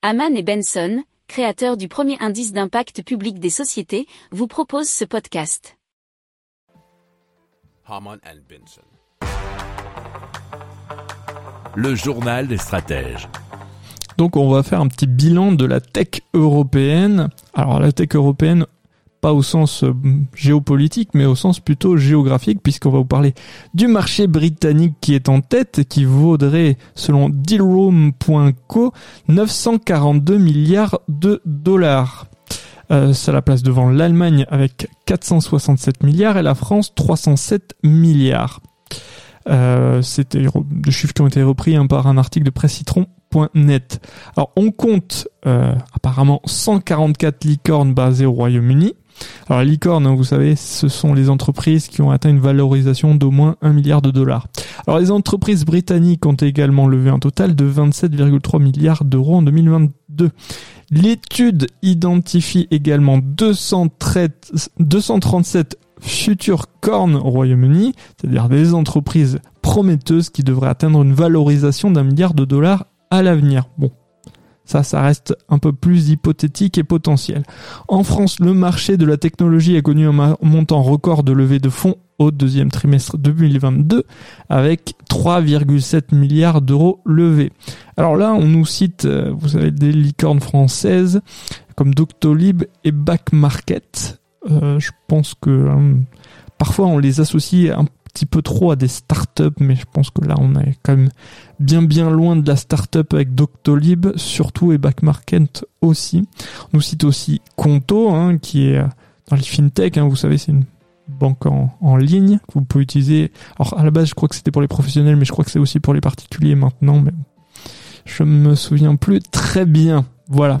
Haman et Benson, créateurs du premier indice d'impact public des sociétés, vous proposent ce podcast. Haman and Benson. Le journal des stratèges. Donc on va faire un petit bilan de la tech européenne. Alors la tech européenne, pas au sens euh, géopolitique, mais au sens plutôt géographique, puisqu'on va vous parler du marché britannique qui est en tête, qui vaudrait, selon dealroom.co, 942 milliards de dollars. Euh, ça la place devant l'Allemagne avec 467 milliards et la France 307 milliards. Euh, C'était des chiffres qui ont été repris hein, par un article de presscitron.net. Alors on compte euh, apparemment 144 licornes basées au Royaume-Uni. Alors les licornes, hein, vous savez, ce sont les entreprises qui ont atteint une valorisation d'au moins 1 milliard de dollars. Alors les entreprises britanniques ont également levé un total de 27,3 milliards d'euros en 2022. L'étude identifie également 237 futures cornes au Royaume-Uni, c'est-à-dire des entreprises prometteuses qui devraient atteindre une valorisation d'un milliard de dollars à l'avenir. Bon, ça, ça reste un peu plus hypothétique et potentiel. En France, le marché de la technologie a connu un montant record de levée de fonds au deuxième trimestre 2022 avec 3,7 milliards d'euros levés. Alors là, on nous cite, euh, vous savez, des licornes françaises comme Doctolib et Back Market. Euh, je pense que hein, parfois on les associe un petit peu trop à des startups, mais je pense que là on est quand même bien bien loin de la startup avec Doctolib, surtout et Back Market aussi. On nous cite aussi Conto, hein, qui est dans les fintech, hein, vous savez, c'est une banque en, en, ligne que vous pouvez utiliser. Alors à la base, je crois que c'était pour les professionnels, mais je crois que c'est aussi pour les particuliers maintenant. Mais je me souviens plus très bien. Voilà.